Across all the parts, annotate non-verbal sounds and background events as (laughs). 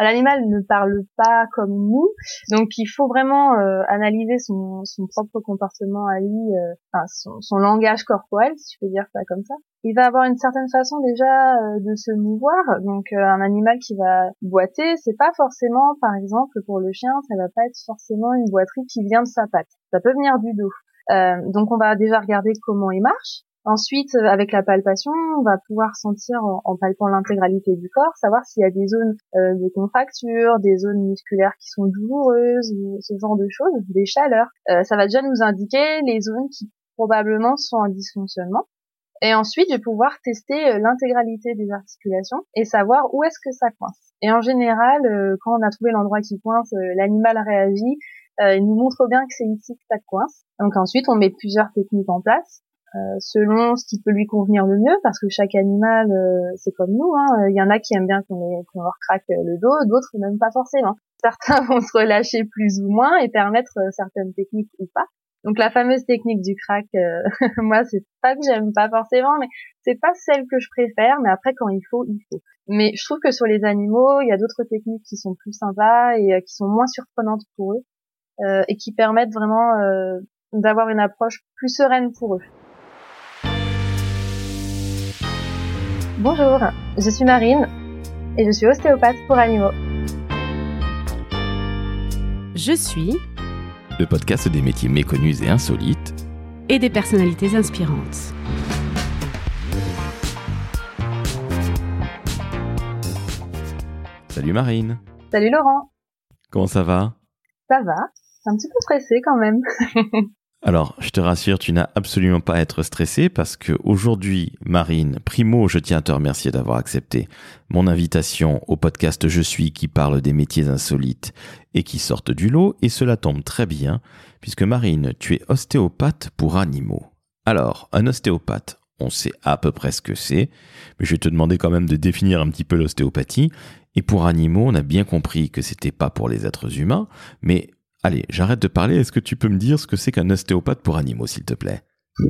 L'animal ne parle pas comme nous, donc il faut vraiment euh, analyser son, son, propre comportement à lui, euh, enfin son, son, langage corporel, si je peux dire ça comme ça. Il va avoir une certaine façon déjà euh, de se mouvoir, donc un animal qui va boiter, c'est pas forcément, par exemple pour le chien, ça va pas être forcément une boiterie qui vient de sa patte, ça peut venir du dos. donc on va déjà regarder comment il marche, Ensuite, euh, avec la palpation, on va pouvoir sentir en, palpant l'intégralité du corps, savoir s'il y a des zones euh, de contracture, des zones musculaires qui sont douloureuses, ce genre de choses, des chaleurs. Euh, ça va déjà nous indiquer les zones qui probablement sont en dysfonctionnement. Et ensuite, je vais pouvoir tester l'intégralité des articulations et savoir où est-ce que ça coince. Et en général, quand on a trouvé l'endroit qui coince, l'animal réagit, il nous montre bien que c'est ici que ça coince. Donc ensuite, on met plusieurs techniques en place. Euh, selon ce qui peut lui convenir le mieux, parce que chaque animal, euh, c'est comme nous. Hein. Il y en a qui aiment bien qu'on leur craque le dos, d'autres même pas forcément. (laughs) Certains vont se relâcher plus ou moins et permettre euh, certaines techniques ou pas. Donc la fameuse technique du crack, (laughs) moi c'est pas que j'aime pas forcément, mais c'est pas celle que je préfère. Mais après quand il faut, il faut. Mais je trouve que sur les animaux, il y a d'autres techniques qui sont plus sympas et qui sont moins surprenantes pour eux et qui permettent vraiment d'avoir une approche plus sereine pour eux. Bonjour, je suis Marine et je suis ostéopathe pour animaux. Je suis le podcast des métiers méconnus et insolites et des personnalités inspirantes. Salut Marine. Salut Laurent. Comment ça va? Ça va, un petit peu pressé quand même. (laughs) Alors, je te rassure, tu n'as absolument pas à être stressé parce que aujourd'hui, Marine, primo, je tiens à te remercier d'avoir accepté mon invitation au podcast Je suis qui parle des métiers insolites et qui sortent du lot et cela tombe très bien puisque Marine, tu es ostéopathe pour animaux. Alors, un ostéopathe, on sait à peu près ce que c'est, mais je vais te demander quand même de définir un petit peu l'ostéopathie. Et pour animaux, on a bien compris que c'était pas pour les êtres humains, mais Allez, j'arrête de parler. Est-ce que tu peux me dire ce que c'est qu'un ostéopathe pour animaux, s'il te plaît? (laughs)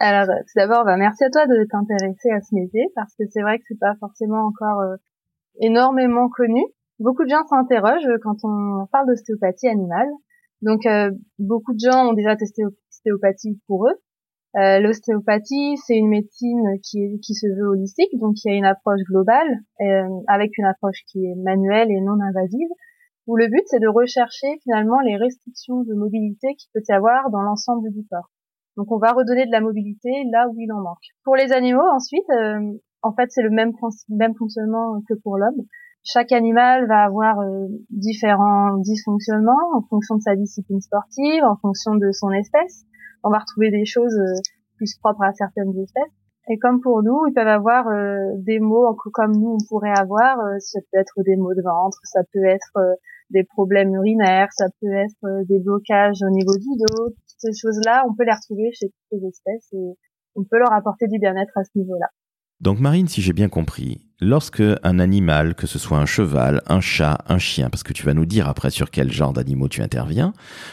Alors, tout d'abord, bah, merci à toi de t'intéresser à ce métier parce que c'est vrai que c'est pas forcément encore euh, énormément connu. Beaucoup de gens s'interrogent quand on parle d'ostéopathie animale. Donc, euh, beaucoup de gens ont déjà testé l'ostéopathie pour eux. Euh, l'ostéopathie, c'est une médecine qui, qui se veut holistique, donc il y a une approche globale avec une approche qui est manuelle et non invasive où le but c'est de rechercher finalement les restrictions de mobilité qu'il peut y avoir dans l'ensemble du corps. Donc on va redonner de la mobilité là où il en manque. Pour les animaux ensuite, euh, en fait c'est le même, même fonctionnement que pour l'homme. Chaque animal va avoir euh, différents dysfonctionnements en fonction de sa discipline sportive, en fonction de son espèce. On va retrouver des choses euh, plus propres à certaines espèces. Et comme pour nous, ils peuvent avoir des mots comme nous on pourrait avoir. ça peut être des maux de ventre, ça peut être des problèmes urinaires, ça peut être euh, des blocages au niveau du dos, toutes ces choses-là, on peut les retrouver chez toutes les espèces et on peut leur apporter du bien-être à ce niveau-là. Donc Marine, si j'ai bien compris, lorsque un animal, que ce soit un cheval, un chat, un chien, parce que tu vas nous dire après sur quel genre d'animaux tu interviens,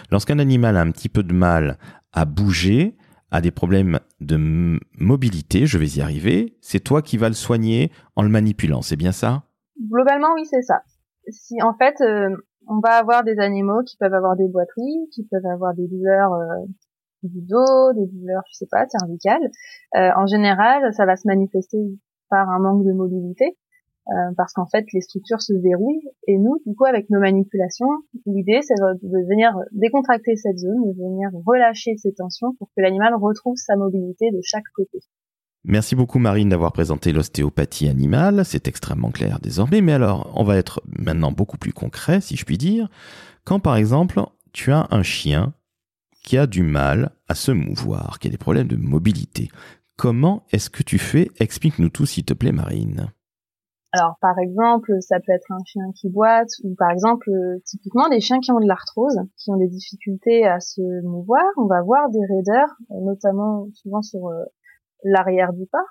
lorsqu'un animal a un petit peu de mal à bouger, a des problèmes de mobilité, je vais y arriver, c'est toi qui vas le soigner en le manipulant, c'est bien ça? Globalement, oui, c'est ça si en fait euh, on va avoir des animaux qui peuvent avoir des boiteries, qui peuvent avoir des douleurs euh, du dos, des douleurs, je sais pas, cervicales. Euh, en général, ça va se manifester par un manque de mobilité, parce qu'en fait, les structures se verrouillent. Et nous, du coup, avec nos manipulations, l'idée, c'est de venir décontracter cette zone, de venir relâcher ces tensions pour que l'animal retrouve sa mobilité de chaque côté. Merci beaucoup Marine d'avoir présenté l'ostéopathie animale, c'est extrêmement clair désormais, mais alors on va être maintenant beaucoup plus concret si je puis dire. Quand par exemple tu as un chien qui a du mal à se mouvoir, qui a des problèmes de mobilité, comment est-ce que tu fais? Explique-nous tout s'il te plaît Marine. Alors par exemple, ça peut être un chien qui boite ou par exemple typiquement des chiens qui ont de l'arthrose, qui ont des difficultés à se mouvoir, on va voir des raideurs, notamment souvent sur euh, l'arrière du pas,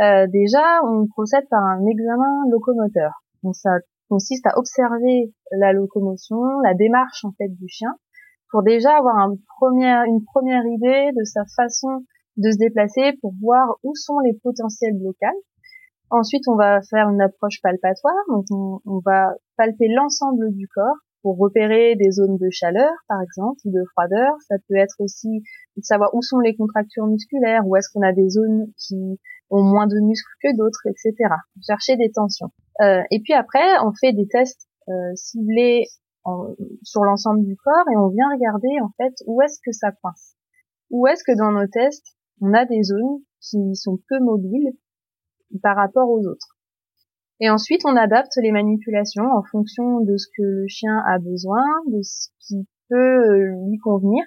euh, déjà on procède par un examen locomoteur. Donc ça consiste à observer la locomotion, la démarche en fait du chien, pour déjà avoir une première idée de sa façon de se déplacer, pour voir où sont les potentiels blocages. Ensuite, on va faire une approche palpatoire. Donc, on, on va palper l'ensemble du corps pour repérer des zones de chaleur, par exemple, de froideur. Ça peut être aussi de savoir où sont les contractures musculaires, où est-ce qu'on a des zones qui ont moins de muscles que d'autres, etc. Chercher des tensions. Euh, et puis après, on fait des tests euh, ciblés sur l'ensemble du corps et on vient regarder en fait où est-ce que ça coince. Où est-ce que dans nos tests, on a des zones qui sont peu mobiles par rapport aux autres. Et ensuite, on adapte les manipulations en fonction de ce que le chien a besoin, de ce qui peut euh, lui convenir.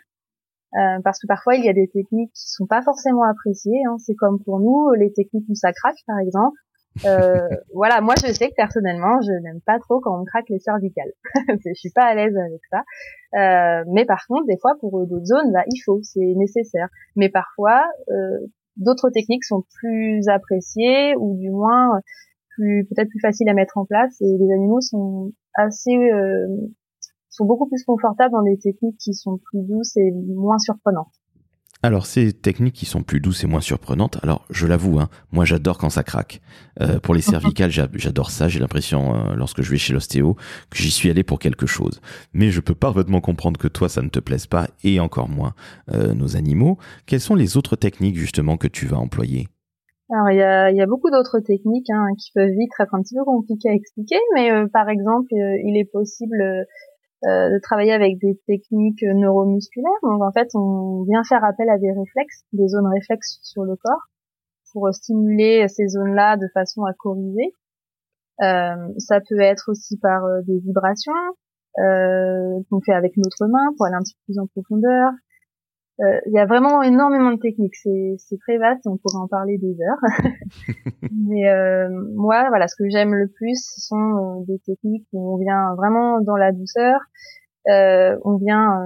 Euh, parce que parfois, il y a des techniques qui sont pas forcément appréciées. Hein. C'est comme pour nous, les techniques où ça craque, par exemple. Euh, (laughs) voilà, moi je sais que personnellement, je n'aime pas trop quand on craque les cervicales. (laughs) je suis pas à l'aise avec ça. Euh, mais par contre, des fois pour d'autres zones, bah, il faut, c'est nécessaire. Mais parfois, euh, d'autres techniques sont plus appréciées ou du moins peut-être plus faciles à mettre en place. Et les animaux sont assez euh, sont beaucoup plus confortables dans des techniques qui sont plus douces et moins surprenantes. Alors ces techniques qui sont plus douces et moins surprenantes, alors je l'avoue, hein, moi j'adore quand ça craque. Euh, pour les cervicales, j'adore ça, j'ai l'impression euh, lorsque je vais chez l'ostéo que j'y suis allé pour quelque chose. Mais je peux parfaitement comprendre que toi ça ne te plaise pas et encore moins nos animaux. Quelles sont les autres techniques justement que tu vas employer? Alors il y a, y a, beaucoup d'autres techniques hein, qui peuvent vite être un petit peu compliquées à expliquer, mais par exemple il est possible euh, de travailler avec des techniques neuromusculaires. Donc en fait, on vient faire appel à des réflexes, des zones réflexes sur le corps, pour stimuler ces zones-là de façon à corriger. Euh, ça peut être aussi par euh, des vibrations euh, qu'on fait avec notre main pour aller un petit peu plus en profondeur. Euh, il y a vraiment énormément de techniques. C'est très vaste on pourrait en parler des heures. (laughs) Mais euh, moi, voilà, ce que j'aime le plus, ce sont euh, des techniques où on vient vraiment dans la douceur. on vient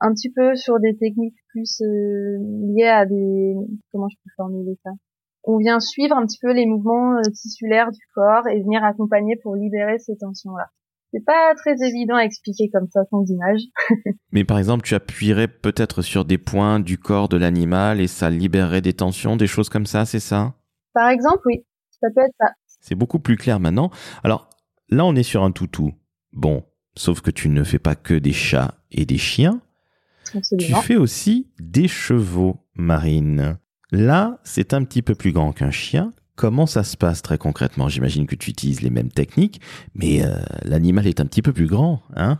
un petit peu sur des techniques plus liées à des comment je peux formuler ça? On vient suivre un petit peu les mouvements tissulaires du corps et venir accompagner pour libérer ces tensions là c'est pas très évident à expliquer comme ça sans image. (laughs) Mais par exemple, tu appuierais peut-être sur des points du corps de l'animal et ça libérerait des tensions, des choses comme ça, c'est ça? Par exemple, oui, ça peut être ça. C'est beaucoup plus clair maintenant. Alors là, on est sur un toutou. Bon, sauf que tu ne fais pas que des chats et des chiens. Tu fais aussi des chevaux marines. Là, c'est un petit peu plus grand qu'un chien, Comment ça se passe très concrètement? J'imagine que tu utilises les mêmes techniques, mais euh, l'animal est un petit peu plus grand, hein?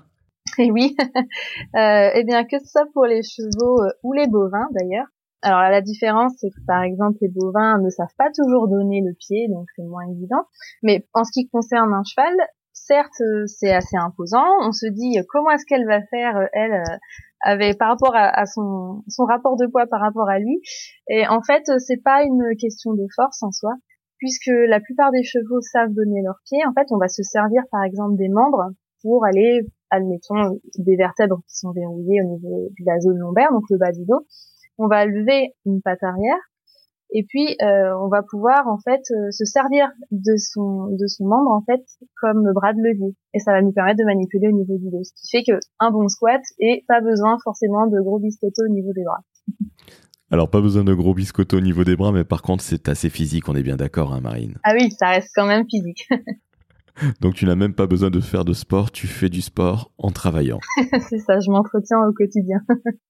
Et oui, (laughs) euh, eh bien que ce soit pour les chevaux euh, ou les bovins d'ailleurs. Alors la différence, c'est que par exemple les bovins ne savent pas toujours donner le pied, donc c'est moins évident. Mais en ce qui concerne un cheval, certes c'est assez imposant. On se dit comment est-ce qu'elle va faire elle avec par rapport à, à, son, son rapport de poids par rapport à lui. Et en fait, c'est pas une question de force en soi, puisque la plupart des chevaux savent donner leurs pieds. En fait, on va se servir par exemple des membres pour aller, admettons, des vertèbres qui sont verrouillées au niveau de la zone lombaire, donc le bas du dos. On va lever une patte arrière et puis euh, on va pouvoir en fait euh, se servir de son de son membre en fait comme bras de levier et ça va nous permettre de manipuler au niveau du dos ce qui fait que un bon squat et pas besoin forcément de gros biscottos au niveau des bras. Alors pas besoin de gros biscottos au niveau des bras mais par contre c'est assez physique on est bien d'accord hein Marine. Ah oui ça reste quand même physique. (laughs) (laughs) Donc tu n'as même pas besoin de faire de sport, tu fais du sport en travaillant. (laughs) c'est ça, je m'entretiens au quotidien.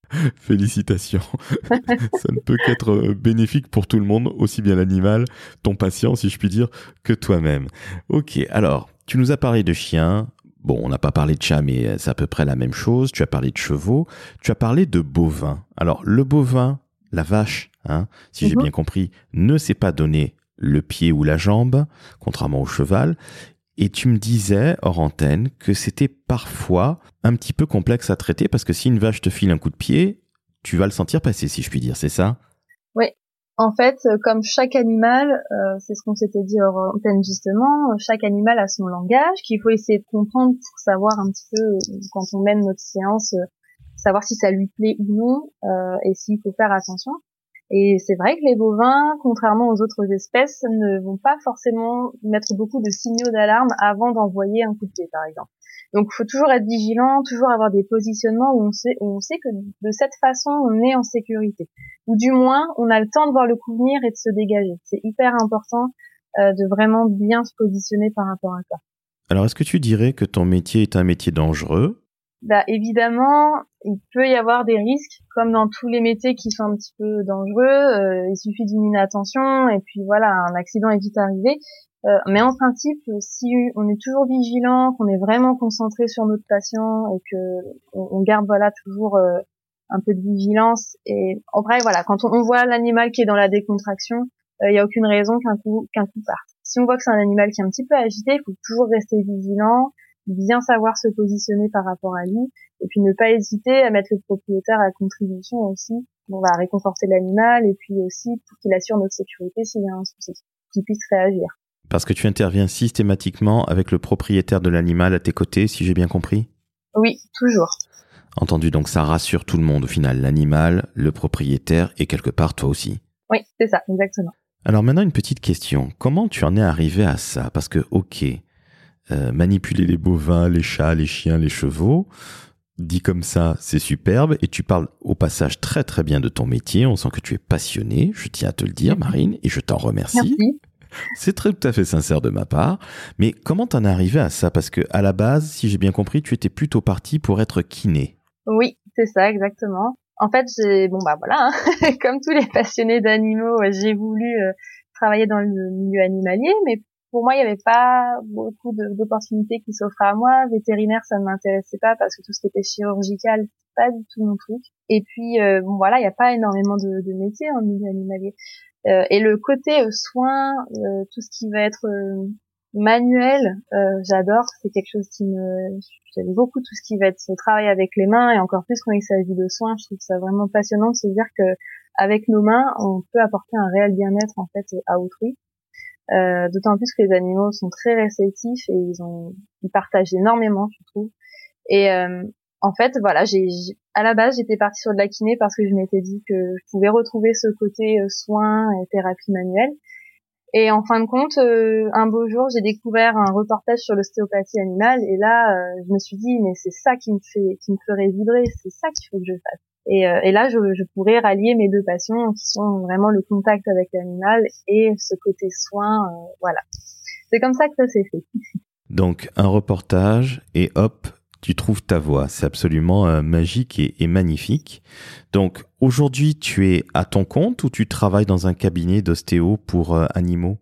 (laughs) Félicitations. ça ne peut qu'être euh, bénéfique pour tout le monde, aussi bien l'animal, ton patient si je puis dire, que toi-même. Ok, alors, tu nous as parlé de chiens. Bon, on n'a pas parlé de chats, mais euh, c'est à peu près la même chose. Tu as parlé de chevaux. Tu as parlé de bovins. Alors, le bovin, la vache, hein, si j'ai mhm. bien compris, ne sait pas donner le pied ou la jambe, contrairement au cheval. Et tu me disais, hors antenne, que c'était parfois un petit peu complexe à traiter parce que si une vache te file un coup de pied, tu vas le sentir passer, si je puis dire, c'est ça? Oui. En fait, euh, comme chaque animal, euh, c'est ce qu'on s'était dit hors antenne justement, chaque animal a son langage qu'il faut essayer de comprendre pour savoir un petit peu, euh, quand on mène notre séance, savoir si ça lui plaît ou non et s'il faut faire attention. Et c'est vrai que les bovins, contrairement aux autres espèces, ne vont pas forcément mettre beaucoup de signaux d'alarme avant d'envoyer un coup de pied, par exemple. Donc, il faut toujours être vigilant, toujours avoir des positionnements où on sait, où on sait que de cette façon, on est en sécurité. Ou du moins, on a le temps de voir le coup venir et de se dégager. C'est hyper important de vraiment bien se positionner par rapport à ça. Alors, est-ce que tu dirais que ton métier est un métier dangereux? Bah, évidemment, il peut y avoir des risques, comme dans tous les métiers qui sont un petit peu dangereux. Euh, il suffit d'une inattention et puis voilà, un accident est vite arrivé. Euh, mais en principe, si on est toujours vigilant, qu'on est vraiment concentré sur notre patient et que on, garde voilà toujours euh, un peu de vigilance et en vrai voilà, quand on, voit l'animal qui est dans la décontraction, il n'y a aucune raison qu'un coup qu'un coup parte. Si on voit que c'est un animal qui est un petit peu agité, il faut toujours rester vigilant bien savoir se positionner par rapport à lui, et puis ne pas hésiter à mettre le propriétaire à contribution aussi. On va réconforter l'animal, et puis aussi pour qu'il assure notre sécurité s'il y a un souci, qu'il puisse réagir. Parce que tu interviens systématiquement avec le propriétaire de l'animal à tes côtés, si j'ai bien compris? Oui, toujours. Entendu, donc ça rassure tout le monde au final, l'animal, le propriétaire et quelque part toi aussi. Oui, c'est ça, exactement. Alors maintenant une petite question, comment tu en es arrivé à ça? Parce que ok, euh, manipuler les bovins, les chats, les chiens, les chevaux. Dit comme ça, c'est superbe. Et tu parles au passage très très bien de ton métier. On sent que tu es passionné. Je tiens à te le dire, Marine, et je t'en remercie. C'est très tout à fait sincère de ma part. Mais comment t'en es arrivé à ça? Parce que à la base, si j'ai bien compris, tu étais plutôt parti pour être kiné. Oui, c'est ça, exactement. En fait, j'ai bon bah voilà, hein. (laughs) comme tous les passionnés d'animaux, j'ai voulu euh, travailler dans le milieu animalier, mais pour moi, il n'y avait pas beaucoup d'opportunités qui s'offraient à moi. Vétérinaire, ça ne m'intéressait pas parce que tout ce qui était chirurgical, pas du tout mon truc. Et puis, euh, bon voilà, il n'y a pas énormément de, de métiers en milieu animalier. Euh, et le côté euh, soin, euh, tout ce qui va être manuel, j'adore. C'est quelque chose qui me, j'aime beaucoup tout ce qui va être travail avec les mains et encore plus quand il s'agit de soins. Je trouve ça vraiment passionnant de se dire que avec nos mains, on peut apporter un réel bien-être en fait à autrui. Euh, d'autant plus que les animaux sont très réceptifs et ils ont ils partagent énormément je trouve. Et euh, en fait voilà j'ai à la base j'étais partie sur de la kiné parce que je m'étais dit que je pouvais retrouver ce côté euh, soins et thérapie manuelle. Et en fin de compte un beau jour j'ai découvert un reportage sur l'ostéopathie animale et là je me suis dit mais c'est ça qui me fait qui me ferait vibrer c'est ça qu'il faut que je fasse et, euh, et là, je, je, pourrais rallier mes deux passions, qui sont vraiment le contact avec l'animal et ce côté soin. Euh, voilà. C'est comme ça que ça s'est fait. Donc, un reportage et hop, tu trouves ta voix. C'est absolument euh, magique et, et, magnifique. Donc, aujourd'hui, tu es à ton compte ou tu travailles dans un cabinet d'ostéo pour animaux?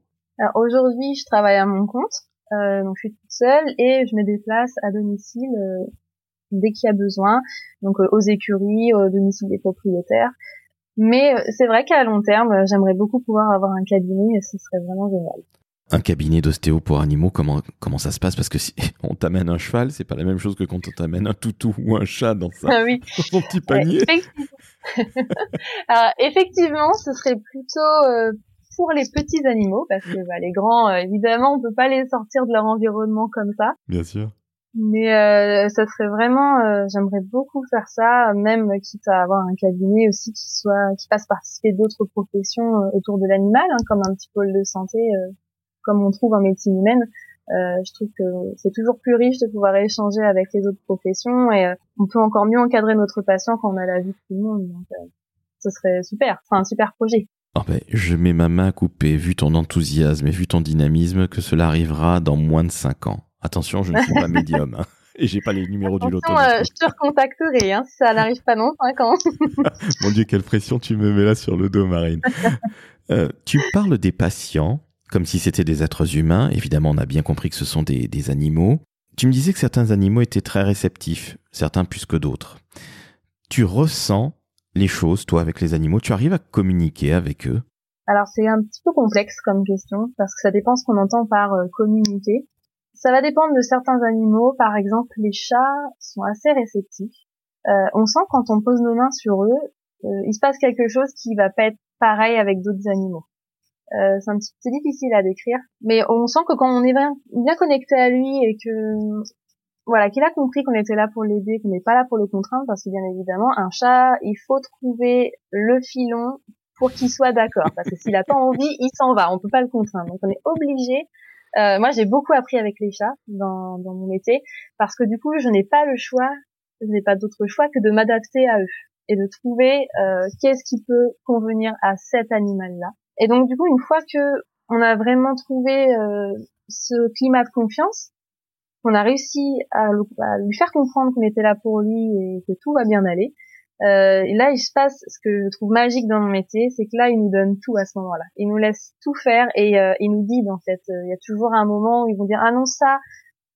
Aujourd'hui, je travaille à mon compte. donc, je suis toute seule et je me déplace à domicile dès qu'il y a besoin, donc euh, aux écuries, au domicile des propriétaires. Mais euh, c'est vrai qu'à long terme, euh, j'aimerais beaucoup pouvoir avoir un cabinet et ce serait vraiment génial. Un cabinet d'ostéo pour animaux, comment comment ça se passe? Parce que si (laughs) on t'amène un cheval, c'est pas la même chose que quand on t'amène un toutou ou un chat dans, sa, ah son (laughs) petit panier. (laughs) Alors, effectivement, ce serait plutôt pour les petits animaux, parce que bah, les grands, évidemment, on peut pas les sortir de leur environnement comme ça. Bien sûr. Mais euh, ça serait vraiment, euh, j'aimerais beaucoup faire ça, même quitte à avoir un cabinet aussi qui soit, qui fasse participer d'autres professions euh, autour de l'animal, hein, comme un petit pôle de santé, euh, comme on trouve en médecine humaine. je trouve que c'est toujours plus riche de pouvoir échanger avec les autres professions et on peut encore mieux encadrer notre patient quand on a la vie de tout le monde. Donc, ce serait super, c'est un super projet. Oh ben, je mets ma main à couper, vu ton enthousiasme et vu ton dynamisme, que cela arrivera dans moins de cinq ans. Attention, je ne suis pas médium. Hein. Et j'ai pas les numéros du loto. Euh, je te recontacterai hein, si ça n'arrive pas dans 5 ans. Mon Dieu, quelle pression tu me mets là sur le dos, Marine. Euh, tu parles des patients comme si c'était des êtres humains. Évidemment, on a bien compris que ce sont des, des animaux. Tu me disais que certains animaux étaient très réceptifs, certains plus que d'autres. Tu ressens les choses, toi, avec les animaux? Tu arrives à communiquer avec eux? Alors, c'est un petit peu complexe comme question, parce que ça dépend ce qu'on entend par euh, communiquer. Ça va dépendre de certains animaux. Par exemple, les chats sont assez réceptifs. Euh, on sent quand on pose nos mains sur eux, euh, il se passe quelque chose qui va pas être pareil avec d'autres animaux. Euh, c'est difficile à décrire, mais on sent que quand on est bien, bien connecté à lui et que voilà, qu'il a compris qu'on était là pour l'aider, qu'on n'est pas là pour le contraindre, parce que bien évidemment, un chat, il faut trouver le filon pour qu'il soit d'accord, parce que s'il a pas envie, il s'en va, on peut pas le contraindre. Donc on est obligé euh, moi, j'ai beaucoup appris avec les chats dans, dans mon métier parce que du coup, je n'ai pas le choix, je n'ai pas d'autre choix que de m'adapter à eux et de trouver euh, qu'est-ce qui peut convenir à cet animal-là. Et donc, du coup, une fois que on a vraiment trouvé ce climat de confiance. On a réussi à, lui faire comprendre qu'on était là pour lui et que tout va bien aller. Euh, et là, il se passe ce que je trouve magique dans mon métier, c'est que là, il nous donne tout à ce moment-là. Il nous laisse tout faire et euh, il nous dit, en fait, il y a toujours un moment où ils vont dire ah non ça,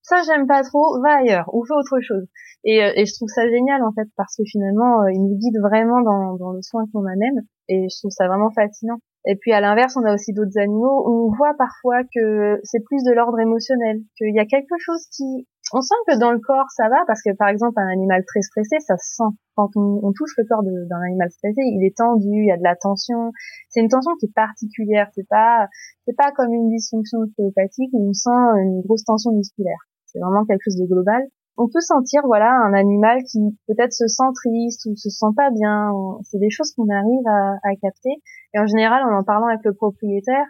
ça j'aime pas trop, va ailleurs ou fais autre chose. Et, euh, et je trouve ça génial en fait parce que finalement, euh, il nous guide vraiment dans, dans le soin qu'on amène et je trouve ça vraiment fascinant. Et puis à l'inverse, on a aussi d'autres animaux où on voit parfois que c'est plus de l'ordre émotionnel, qu'il y a quelque chose qui... On sent que dans le corps ça va, parce que par exemple un animal très stressé, ça se sent. Quand on, touche le corps d'un animal stressé, il est tendu, il y a de la tension. C'est une tension qui est particulière, c'est pas c'est pas comme une dysfonction ostéopathique où on sent une grosse tension musculaire. C'est vraiment quelque chose de global on peut sentir voilà un animal qui peut-être se sent triste ou se sent pas bien. C'est des choses qu'on arrive à, à, capter. Et en général, en en parlant avec le propriétaire,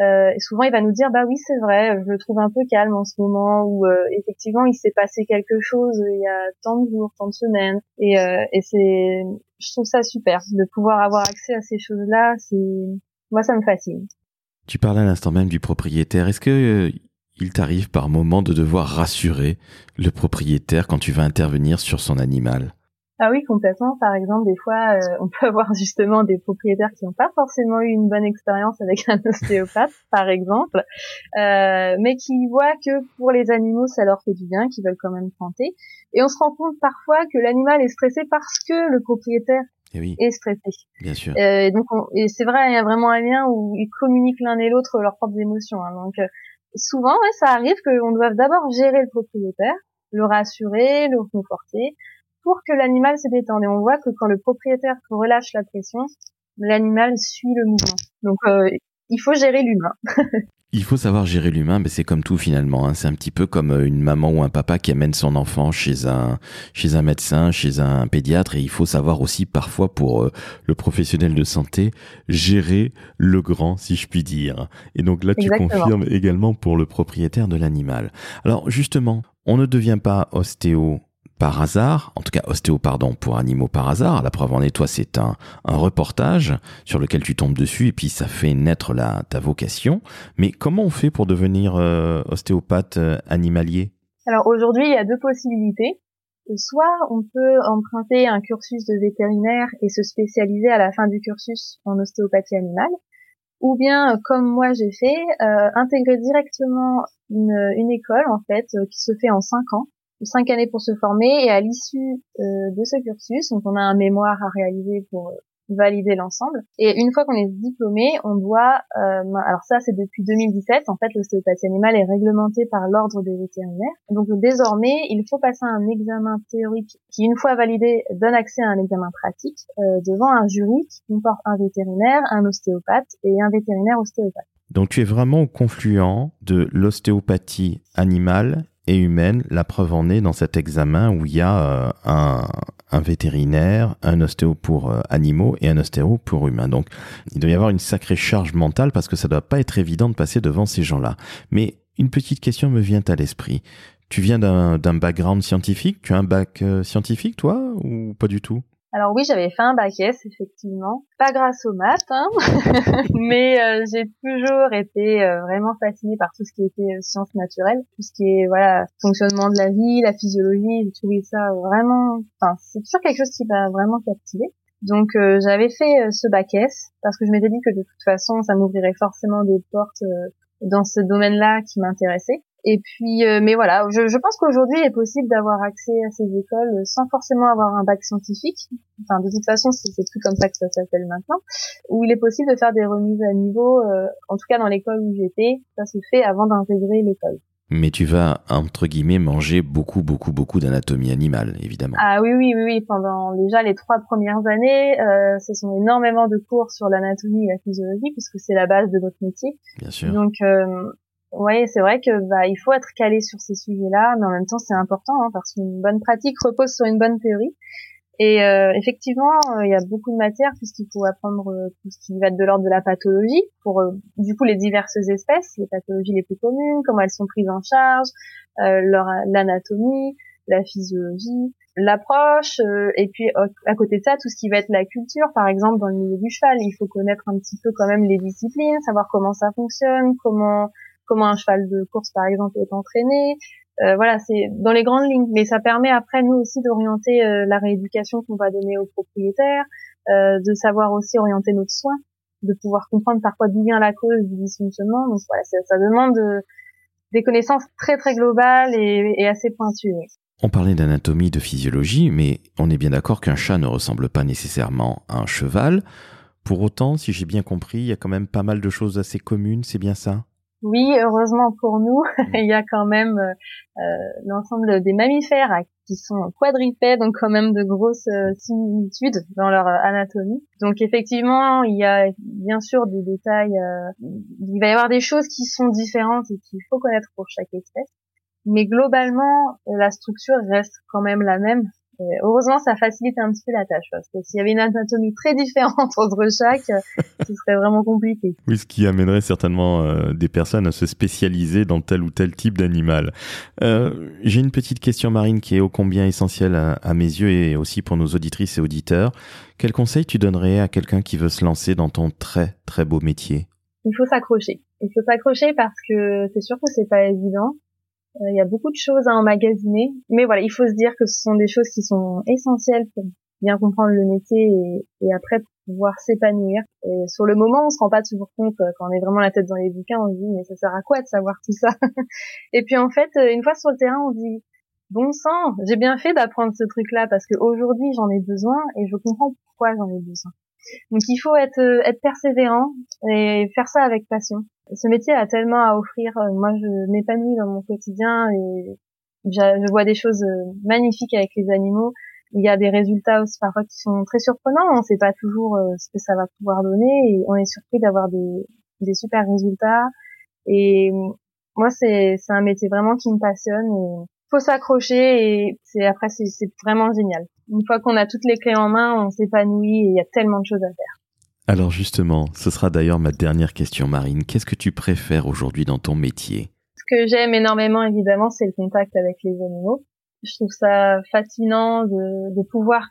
euh, souvent il va nous dire bah oui c'est vrai, je le trouve un peu calme en ce moment ou euh, effectivement il s'est passé quelque chose il y a tant de jours, tant de semaines. Et, euh, et c'est, je trouve ça super de pouvoir avoir accès à ces choses-là. C'est moi ça me fascine. Tu parlais à l'instant même du propriétaire. Est-ce que il t'arrive par moment de devoir rassurer le propriétaire quand tu vas intervenir sur son animal? Ah oui, complètement. Par exemple, des fois, euh, on peut avoir justement des propriétaires qui n'ont pas forcément eu une bonne expérience avec un ostéopathe, (laughs) par exemple, euh, mais qui voient que pour les animaux, ça leur fait du bien, qu'ils veulent quand même tenter. Et on se rend compte parfois que l'animal est stressé parce que le propriétaire eh est stressé. Bien sûr. Euh, et donc, et c'est vrai, il y a vraiment un lien où ils communiquent l'un et l'autre leurs propres émotions. Hein. Donc, souvent, ça arrive qu'on doive d'abord gérer le propriétaire, le rassurer, le conforter, pour que l'animal se détende. Et on voit que quand le propriétaire relâche la pression, l'animal suit le mouvement. Donc, euh, il faut gérer l'humain. (laughs) Il faut savoir gérer l'humain, mais c'est comme tout finalement. Hein. C'est un petit peu comme euh, une maman ou un papa qui amène son enfant chez un chez un médecin, chez un pédiatre, et il faut savoir aussi parfois pour euh, le professionnel de santé gérer le grand, si je puis dire. Et donc là, tu confirmes également pour le propriétaire de l'animal. Alors justement, on ne devient pas ostéo par hasard, en tout cas ostéo pardon pour animaux par hasard. La preuve en est, toi, c'est un, un reportage sur lequel tu tombes dessus et puis ça fait naître la, ta vocation. Mais comment on fait pour devenir euh, ostéopathe euh, animalier? Alors aujourd'hui, il y a deux possibilités. Soit on peut emprunter un cursus de vétérinaire et se spécialiser à la fin du cursus en ostéopathie animale, ou bien comme moi j'ai fait, euh, intégrer directement une, une école en fait qui se fait en cinq ans cinq années pour se former et à l'issue euh, de ce cursus, donc on a un mémoire à réaliser pour euh, valider l'ensemble. Et une fois qu'on est diplômé, on doit, euh, alors ça c'est depuis 2017, en fait l'ostéopathie animale est réglementée par l'ordre des vétérinaires. Donc désormais, il faut passer un examen théorique qui, une fois validé, donne accès à un examen pratique devant un jury qui comporte un vétérinaire, un ostéopathe et un vétérinaire ostéopathe. Donc tu es vraiment au confluent de l'ostéopathie animale humaine. La preuve en est dans cet examen où il y a euh, un, vétérinaire, un ostéo pour euh, animaux et un ostéo pour humains. Donc il doit y avoir une sacrée charge mentale parce que ça doit pas être évident de passer devant ces gens-là. Mais une petite question me vient à l'esprit. Tu viens d'un background scientifique? Tu as un bac euh, scientifique, toi, ou pas du tout? Alors oui, j'avais fait un bac S, effectivement. Pas grâce aux maths, hein, (laughs) mais euh, j'ai toujours été euh, vraiment fascinée par tout ce qui était euh, sciences naturelles, tout ce qui est voilà fonctionnement de la vie, la physiologie. J'ai trouvé ça vraiment, enfin c'est toujours quelque chose qui m'a vraiment captivé. Donc j'avais fait ce bac S parce que je m'étais dit que de toute façon ça m'ouvrirait forcément des portes dans ce domaine-là qui m'intéressait. Et puis, euh, mais voilà, je, je pense qu'aujourd'hui, il est possible d'avoir accès à ces écoles sans forcément avoir un bac scientifique. Enfin, de toute façon, c'est plus comme ça que ça s'appelle maintenant. Où il est possible de faire des remises à niveau. Euh, en tout cas, dans l'école où j'étais, ça se fait avant d'intégrer l'école. Mais tu vas, entre guillemets, manger beaucoup, beaucoup, beaucoup d'anatomie animale, évidemment. Ah oui, oui, oui, oui. Pendant déjà les trois premières années, euh, ce sont énormément de cours sur l'anatomie et la physiologie, puisque c'est la base de notre métier. Bien sûr. Donc, euh, oui, c'est vrai que bah il faut être calé sur ces sujets-là, mais en même temps c'est important hein, parce qu'une bonne pratique repose sur une bonne théorie. Et euh, effectivement, euh, il y a beaucoup de matières puisqu'il faut apprendre euh, tout ce qui va de l'ordre de la pathologie pour du coup les diverses espèces, les pathologies les plus communes, comment elles sont prises en charge, leur l'anatomie, la physiologie, l'approche, euh, et puis à côté de ça, tout ce qui va être la culture. Par exemple, dans le milieu du cheval, il faut connaître un petit peu quand même les disciplines, savoir comment ça fonctionne, comment comment un cheval de course, par exemple, est entraîné. Euh, voilà, c'est dans les grandes lignes, mais ça permet après nous aussi d'orienter euh, la rééducation qu'on va donner aux propriétaires, de savoir aussi orienter notre soin, de pouvoir comprendre parfois d'où vient la cause du dysfonctionnement. Donc voilà, ça, demande des connaissances très très globales et assez pointues. On parlait d'anatomie, de physiologie, mais on est bien d'accord qu'un chat ne ressemble pas nécessairement à un cheval. Pour autant, si j'ai bien compris, il y a quand même pas mal de choses assez communes, c'est bien ça? Oui, heureusement pour nous, (laughs) il y a quand même euh, l'ensemble des mammifères qui sont quadripèdes, donc quand même de grosses euh, similitudes dans leur anatomie. Donc effectivement, il y a bien sûr des détails, euh, il va y avoir des choses qui sont différentes et qu'il faut connaître pour chaque espèce. Mais globalement, la structure reste quand même la même. Heureusement, ça facilite un petit peu la tâche parce que s'il y avait une anatomie très différente (laughs) entre chaque, (laughs) ce serait vraiment compliqué. Oui, ce qui amènerait certainement euh, des personnes à se spécialiser dans tel ou tel type d'animal. Euh, J'ai une petite question, Marine, qui est ô combien essentielle à, à, mes yeux et aussi pour nos auditrices et auditeurs. Quel conseil tu donnerais à quelqu'un qui veut se lancer dans ton très très beau métier? Il faut s'accrocher. Il faut s'accrocher parce que c'est sûr que c'est pas évident. Euh, il y a beaucoup de choses à emmagasiner, mais voilà, il faut se dire que ce sont des choses qui sont essentielles pour bien comprendre le métier et, et après pouvoir s'épanouir. Et sur le moment, on se rend pas toujours compte euh, quand on est vraiment la tête dans les bouquins, on se dit mais ça sert à quoi de savoir tout ça (laughs) Et puis en fait, euh, une fois sur le terrain, on se dit bon sang, j'ai bien fait d'apprendre ce truc-là parce qu'aujourd'hui j'en ai besoin et je comprends pourquoi j'en ai besoin. Donc il faut être être persévérant et faire ça avec passion ce métier a tellement à offrir. Euh, moi, je m'épanouis dans mon quotidien et je vois des choses euh, magnifiques avec les animaux. Il y a des résultats aussi parfois qui sont très surprenants. On ne sait pas toujours euh, ce que ça va pouvoir donner et on est surpris d'avoir des, des super résultats. Et moi, c'est un métier vraiment qui me passionne. Il faut s'accrocher et après c'est vraiment génial. Une fois qu'on a toutes les clés en main, on s'épanouit et il y a tellement de choses à faire. Alors justement, ce sera d'ailleurs ma dernière question, Marine. Qu'est-ce que tu préfères aujourd'hui dans ton métier? Ce que j'aime énormément, évidemment, c'est le contact avec les animaux. Je trouve ça fascinant de, de pouvoir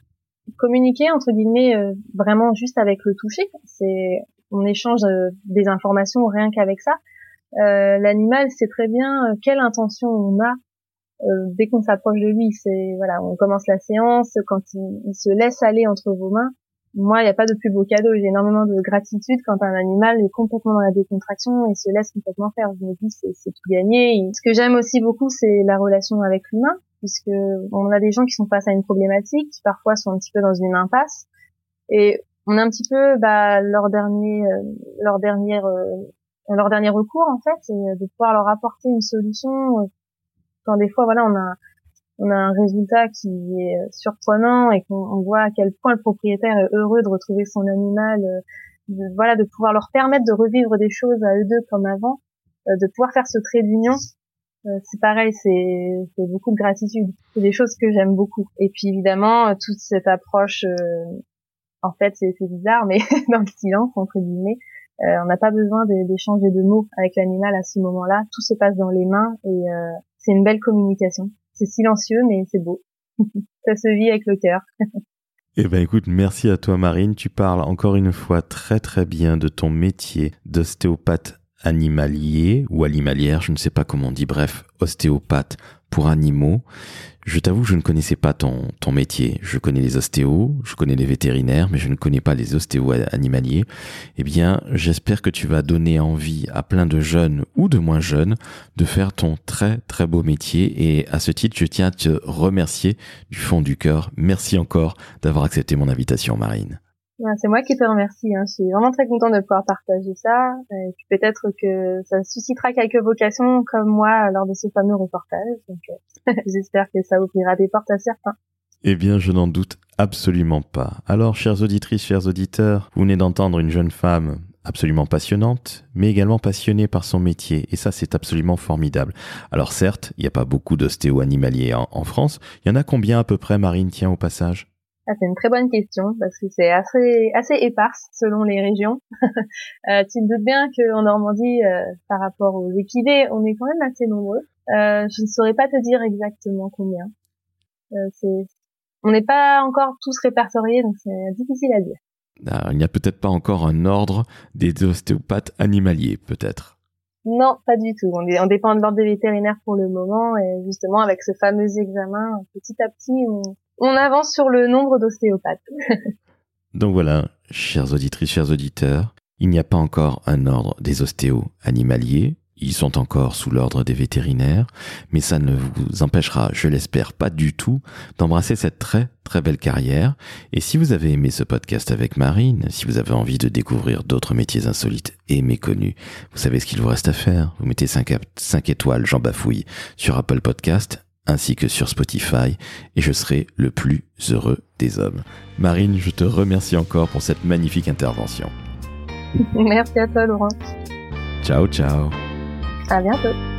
communiquer entre guillemets euh, vraiment juste avec le toucher. C'est on échange euh, des informations rien qu'avec ça. Euh, L'animal sait très bien euh, quelle intention on a dès qu'on s'approche de lui. C'est voilà, on commence la séance quand il se laisse aller entre vos mains moi, il n'y a pas de plus beau cadeau. J'ai énormément de gratitude quand un animal est complètement dans la décontraction et se laisse complètement faire. Je me dis, c'est tout gagné. ce que j'aime aussi beaucoup, c'est la relation avec l'humain, puisque on a des gens qui sont face à une problématique, qui parfois sont un petit peu dans une impasse, et on a un petit peu bah, leur dernier, euh, leur dernière, euh, leur dernier recours en fait, c'est de pouvoir leur apporter une solution. Euh, quand des fois, voilà, on a on a un résultat qui est surprenant et qu'on voit à quel point le propriétaire est heureux de retrouver son animal, euh, de, voilà, de pouvoir leur permettre de revivre des choses à eux deux comme avant, euh, de pouvoir faire ce trait d'union. Euh, c'est pareil, c'est beaucoup de gratitude. C'est des choses que j'aime beaucoup. Et puis évidemment, toute cette approche, en fait, c'est bizarre, mais (laughs) dans le silence entre guillemets, on n'a pas besoin d'échanger de mots avec l'animal à ce moment-là. Tout se passe dans les mains et c'est une belle communication. C'est silencieux, mais c'est beau. (laughs) Ça se vit avec le cœur. Eh ben écoute, merci à toi Marine. Tu parles encore une fois très très bien de ton métier d'ostéopathe animalier ou animalière, je ne sais pas comment on dit, bref, ostéopathe pour animaux. Je t'avoue, je ne connaissais pas ton, ton métier. Je connais les ostéos, je connais les vétérinaires, mais je ne connais pas les ostéos animaliers. Eh bien, j'espère que tu vas donner envie à plein de jeunes ou de moins jeunes de faire ton très très beau métier. Et à ce titre, je tiens à te remercier du fond du cœur. Merci encore d'avoir accepté mon invitation, Marine. C'est moi qui te remercie. Hein. Je suis vraiment très contente de pouvoir partager ça. Et peut-être que ça suscitera quelques vocations comme moi lors de ce fameux reportage. Euh, (laughs) j'espère que ça ouvrira des portes à certains. Eh bien, je n'en doute absolument pas. Alors, chères auditrices, chers auditeurs, vous venez d'entendre une jeune femme absolument passionnante, mais également passionnée par son métier. Et ça, c'est absolument formidable. Alors certes, il n'y a pas beaucoup d'ostéo-animaliers en, en France. Il y en a combien à peu près, Marine, tient au passage ah, c'est une très bonne question parce que c'est assez assez éparse selon les régions. (laughs) euh, tu te doutes bien qu'en Normandie, euh, par rapport aux équidés, on est quand même assez nombreux. Euh, je ne saurais pas te dire exactement combien. c'est, on n'est pas encore tous répertoriés, donc c'est difficile à dire. Ah, il n'y a peut-être pas encore un ordre des ostéopathes animaliers, peut-être. Non, pas du tout. On, dépend de l'ordre des vétérinaires pour le moment, et justement avec ce fameux examen, petit à petit, on avance sur le nombre d'ostéopathes. (laughs) Donc voilà, chères auditrices, chers auditeurs, il n'y a pas encore un ordre des ostéos animaliers, ils sont encore sous l'ordre des vétérinaires, mais ça ne vous empêchera, je l'espère pas du tout, d'embrasser cette très très belle carrière. Et si vous avez aimé ce podcast avec Marine, si vous avez envie de découvrir d'autres métiers insolites et méconnus, vous savez ce qu'il vous reste à faire. Vous mettez 5, 5 étoiles, Jean Bafouille, sur Apple Podcast ainsi que sur Spotify et je serai le plus heureux des hommes. Marine, je te remercie encore pour cette magnifique intervention. (laughs) Merci à toi Laurent. Ciao ciao. À bientôt.